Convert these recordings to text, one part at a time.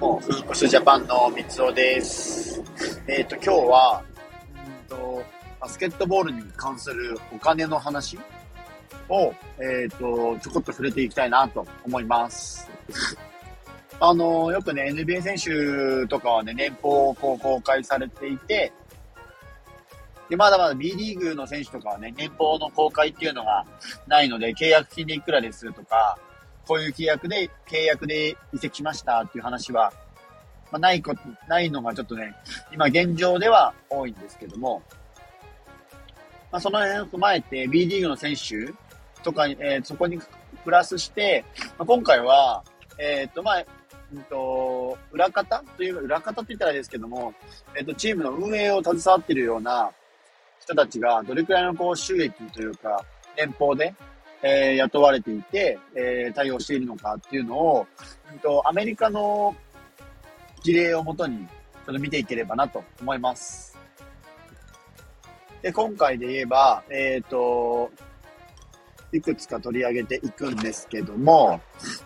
も、フーコスジャパンの三尾です。えっ、ー、と、今日は、うんと、バスケットボールに関するお金の話を、えっ、ー、と、ちょこっと触れていきたいなと思います。あの、よくね、NBA 選手とかはね、年俸をこう公開されていて、で、まだまだ B リーグの選手とかはね、年俸の公開っていうのがないので、契約金でいくらですとか、こういう契約で、契約で移籍しましたっていう話は、まあ、ないこと、ないのがちょっとね、今現状では多いんですけども、まあ、その辺を踏まえて B リーグの選手とか、えー、そこにプラスして、まあ、今回は、えっ、と、まあ、うんと、裏方という、裏方って言ったらですけども、えっ、と、チームの運営を携わっているような人たちが、どれくらいのこう収益というか、年俸で、えー、雇われていて、えー、対応しているのかっていうのを、うんと、アメリカの事例をもとに、ちょっと見ていければなと思います。で、今回で言えば、えっ、ー、と、いくつか取り上げていくんですけども、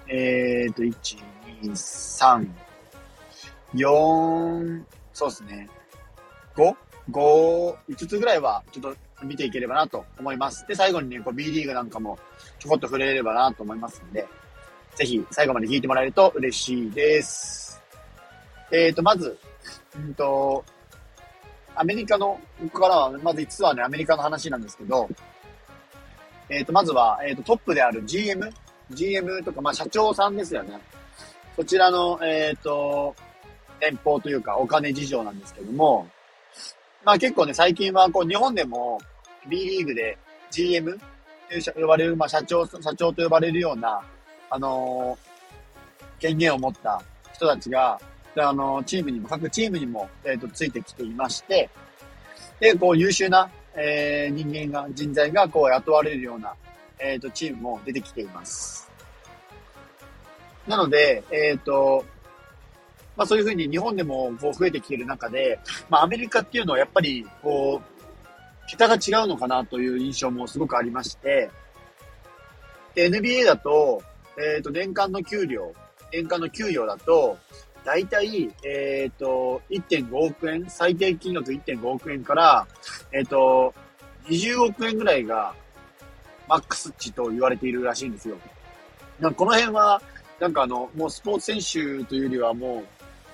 えっ、ー、と、1、2、3、4、そうですね。5? 5、5つぐらいはちょっと見ていければなと思います。で、最後にね、こう B リーグなんかもちょこっと触れればなと思いますんで、ぜひ最後まで聞いてもらえると嬉しいです。えっ、ー、と、まず、うんと、アメリカの、ここからは、まず実はね、アメリカの話なんですけど、えっ、ー、と、まずは、えっ、ー、と、トップである GM、GM とか、まあ、社長さんですよね。そちらの、えっ、と、年俸というか、お金事情なんですけども、まあ結構ね、最近はこう日本でも B リーグで GM と呼ばれる、まあ社長、社長と呼ばれるような、あのー、権限を持った人たちが、あのー、チームにも、各チームにも、えっ、ー、と、ついてきていまして、で、こう優秀な、えー、人間が、人材がこう雇われるような、えっ、と、チームも出てきています。なので、えっ、と、まあそういうふうに日本でもこう増えてきている中で、まあアメリカっていうのはやっぱりこう、桁が違うのかなという印象もすごくありまして、NBA だと、えっ、ー、と、年間の給料、年間の給与だと、だいたい、えっ、ー、と、1.5億円、最低金額1.5億円から、えっ、ー、と、20億円ぐらいが、マックス値と言われているらしいんですよ。なんこの辺は、なんかあの、もうスポーツ選手というよりはもう、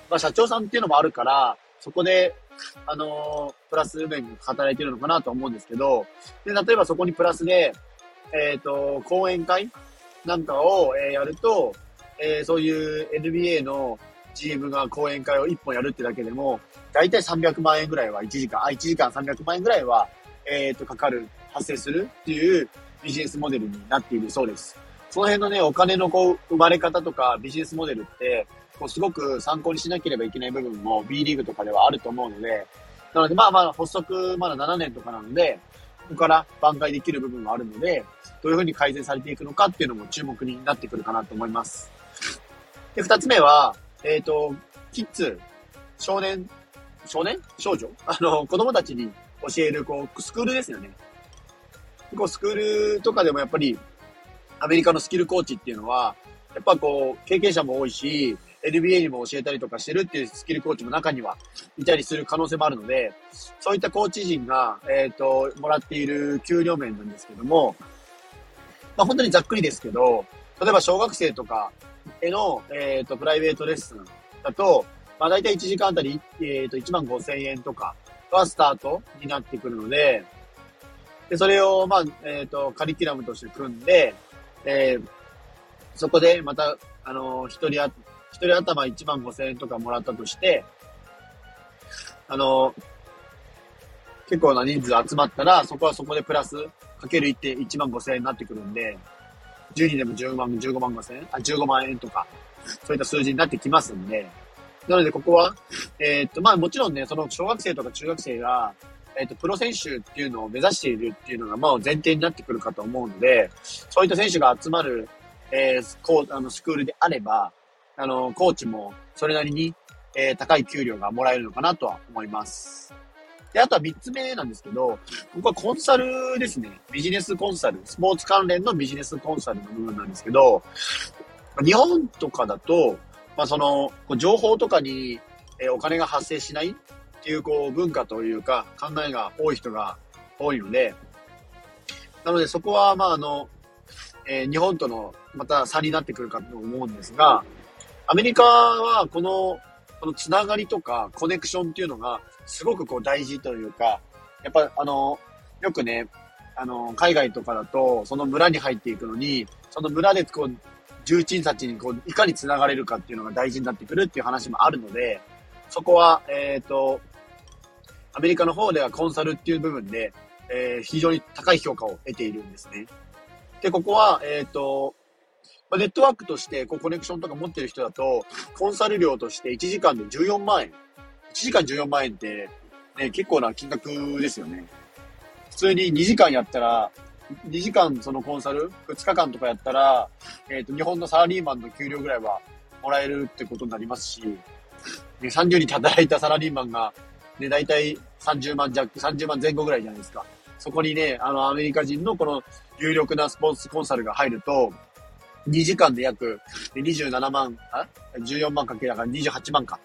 まあ、社長さんっていうのもあるから、そこで、あの、プラス面に働いてるのかなと思うんですけど、で、例えばそこにプラスで、えっ、ー、と、講演会なんかを、えー、やると、えー、そういう NBA の GM が講演会を1本やるってだけでも、だいたい300万円ぐらいは1時間、あ、1時間300万円ぐらいは、えっ、と、かかる、発生するっていうビジネスモデルになっているそうです。その辺のね、お金のこう、生まれ方とかビジネスモデルって、こうすごく参考にしなければいけない部分も B リーグとかではあると思うので、なのでまあまあ発足まだ7年とかなので、ここから挽回できる部分もあるので、どういうふうに改善されていくのかっていうのも注目になってくるかなと思います。で、二つ目は、えっ、ー、と、キッズ、少年、少年？少女？あの、子供たちに教える、こう、スクールですよね。こう、スクールとかでもやっぱり、アメリカのスキルコーチっていうのは、やっぱこう、経験者も多いし、NBA にも教えたりとかしてるっていうスキルコーチも中にはいたりする可能性もあるので、そういったコーチ陣が、えっ、ー、と、もらっている給料面なんですけども、まあ本当にざっくりですけど、例えば小学生とかへの、えっ、ー、と、プライベートレッスンだと、まあ大体1時間あたり、えっ、ー、と、1万5千円とかがスタートになってくるので、で、それを、まあ、えっ、と、カリキュラムとして組んで、えー、そこでまた、あの一人あ、一人頭1万5千円とかもらったとして、あの、結構な人数集まったら、そこはそこでプラス、かける1点1万5千円になってくるんで、10人でも15万、15万5千円あ、15万円とか、そういった数字になってきますんで、なので、ここは、えー、っと、まあもちろんね、その小学生とか中学生が、えっ、と、プロ選手っていうのを目指しているっていうのが、まあ前提になってくるかと思うので、そういった選手が集まる、えー、こう、あの、スクールであれば、あの、コーチもそれなりに、えー、高い給料がもらえるのかなとは思います。で、あとは3つ目なんですけど、ここはコンサルですね。ビジネスコンサル。スポーツ関連のビジネスコンサルの部分なんですけど、日本とかだと、まあその、情報とかに、えお金が発生しないっていうこう文化というか考えが多い人が多いので、なのでそこはまああの、えー日本とのまた差になってくるかと思うんですが、アメリカはこの、このつながりとかコネクションっていうのがすごくこう大事というか、やっぱあの、よくね、あの、海外とかだと、その村に入っていくのに、その村でこう、重鎮たちにこう、いかに繋がれるかっていうのが大事になってくるっていう話もあるので、そこは、えっ、と、アメリカの方ではコンサルっていう部分で、えー非常に高い評価を得ているんですね。で、ここは、えっ、と、まあネットワークとしてこうコネクションとか持ってる人だと、コンサル料として1時間で14万円。1時間14万円って、ね、結構な金額ですよね。普通に2時間やったら、2時間そのコンサル、2日間とかやったら、えっ、と、日本のサラリーマンの給料ぐらいはもらえるってことになりますし、ね、30日働いたサラリーマンが、ね、大体30万弱、30万前後ぐらいじゃないですか。そこにね、あの、アメリカ人のこの有力なスポーツコンサルが入ると、2時間で約で27万、あ ?14 万かけだから28万か。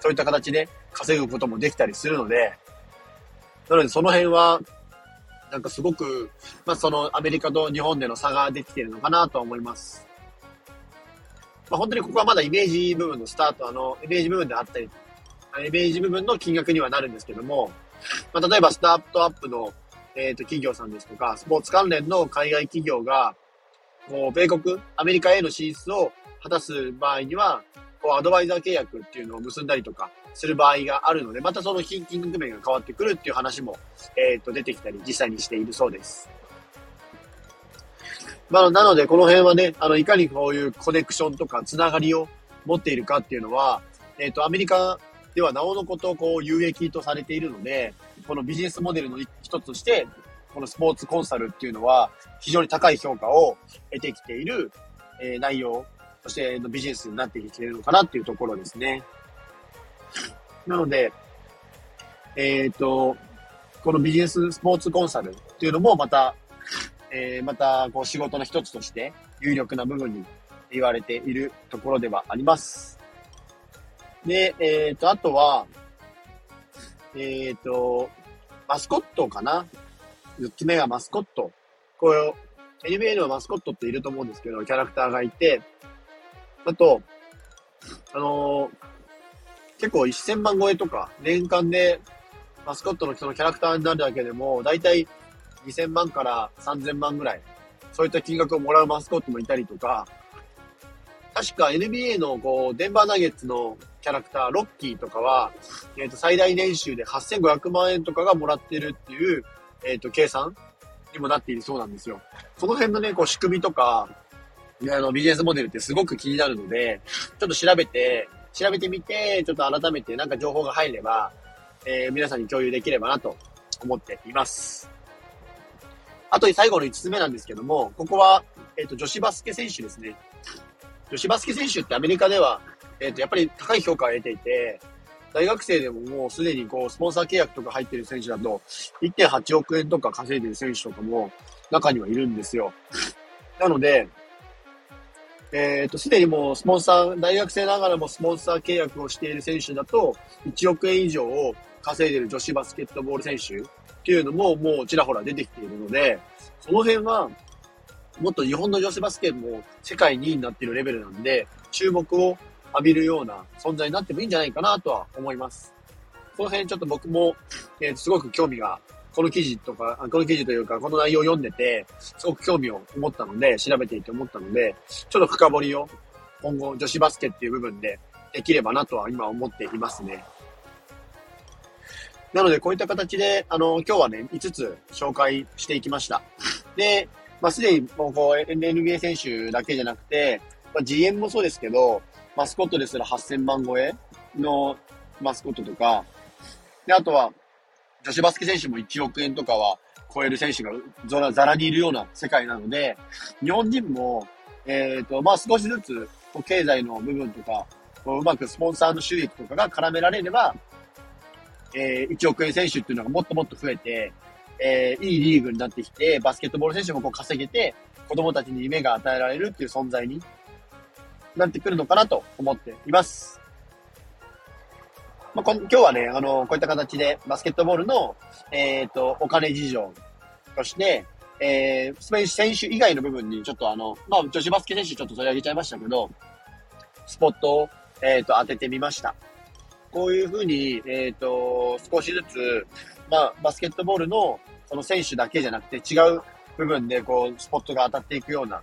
そういった形で稼ぐこともできたりするので、なのでその辺は、なんかすごく、まあそのアメリカと日本での差ができているのかなと思います。まあ本当にここはまだイメージ部分のスタート、あの、イメージ部分であったり、イメージ部分の金額にはなるんですけども、まあ例えばスタートアップの、えっ、と企業さんですとか、スポーツ関連の海外企業が、こう、米国、アメリカへの進出を果たす場合には、こう、アドバイザー契約っていうのを結んだりとかする場合があるので、またその金金額面が変わってくるっていう話も、えっ、と、出てきたり、実際にしているそうです。まあ、なので、この辺はね、あの、いかにこういうコネクションとかつながりを持っているかっていうのは、えっ、と、アメリカではなおのこと、こう、有益とされているので、このビジネスモデルの一つとして、このスポーツコンサルっていうのは、非常に高い評価を得てきている、えー内容、そしてのビジネスになってきているのかなっていうところですね。なので、えっ、と、このビジネススポーツコンサルっていうのもまた、えーまたこう仕事の一つとして有力な部分に言われているところではあります。で、えっ、と、あとは、えっ、と、マスコットかな ?4 つ目がマスコット。こう、NBA のマスコットっていると思うんですけど、キャラクターがいて、あと、あのー結構1000万超えとか、年間でマスコットのそのキャラクターになるだけでも、だいたい2000万から3000万ぐらい、そういった金額をもらうマスコットもいたりとか、確か NBA のこう、デンバーナゲッツのキャラクター、ロッキーとかは、えっ、と、最大年収で8500万円とかがもらってるっていう、えっ、と、計算？にもなっているそうなんですよ。この辺のね、こう、仕組みとか、あの、ビジネスモデルってすごく気になるので、ちょっと調べて、調べてみて、ちょっと改めてなんか情報が入れば、えー皆さんに共有できればなと思っています。あと最後の5つ目なんですけども、ここは、えっ、と、女子バスケ選手ですね。女子バスケ選手ってアメリカでは、えっ、と、やっぱり高い評価を得ていて、大学生でももうすでにこう、スポンサー契約とか入ってる選手だと、1.8億円とか稼いでる選手とかも中にはいるんですよ。なので、えっ、と、すでにもうスポンサー、大学生ながらもスポンサー契約をしている選手だと、1億円以上を稼いでる女子バスケットボール選手っていうのももうちらほら出てきているので、その辺は、もっと日本の女子バスケも世界2位になっているレベルなんで、注目を浴びるような存在になってもいいんじゃないかなとは思います。この辺ちょっと僕も、えーすごく興味が、この記事とか、この記事というか、この内容を読んでて、すごく興味を持ったので、調べていて思ったので、ちょっと深掘りを今後女子バスケっていう部分でできればなとは今思っていますね。なので、こういった形で、あの、今日はね、5つ紹介していきました。で、まあ、すでにもうこう、NBA 選手だけじゃなくて、まあ、GM もそうですけど、マスコットですら8000万超えのマスコットとか、で、あとは、女子バスケ選手も1億円とかは超える選手がざらざらにいるような世界なので、日本人も、えっ、と、まあ、少しずつ、経済の部分とか、こううまくスポンサーの収益とかが絡められれば、えー1億円選手っていうのがもっともっと増えて、えーいいリーグになってきて、バスケットボール選手もこう稼げて、子供たちに夢が与えられるっていう存在になってくるのかなと思っています。まあ、今日はね、あの、こういった形でバスケットボールの、えっ、ー、と、お金事情として、えー、選手以外の部分にちょっとあの、まあ、女子バスケ選手ちょっと取り上げちゃいましたけど、スポットを、えっ、ー、と、当ててみました。こういうふうに、えっ、ー、と、少しずつ、まあ、バスケットボールの、その選手だけじゃなくて違う部分で、こう、スポットが当たっていくような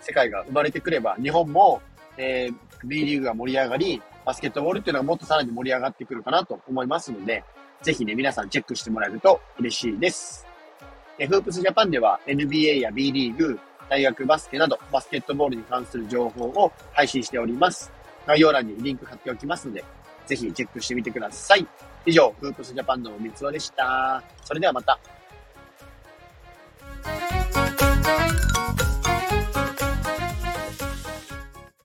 世界が生まれてくれば、日本も、えー、B リーグが盛り上がり、バスケットボールっていうのがもっとさらに盛り上がってくるかなと思いますので、ぜひね、皆さんチェックしてもらえると嬉しいです。えフープスジャパンでは NBA や B リーグ、大学バスケなどバスケットボールに関する情報を配信しております。概要欄にリンク貼っておきますので、ぜひチェックしてみてください。以上、フープスジャパンの三つ輪でした。それではまた。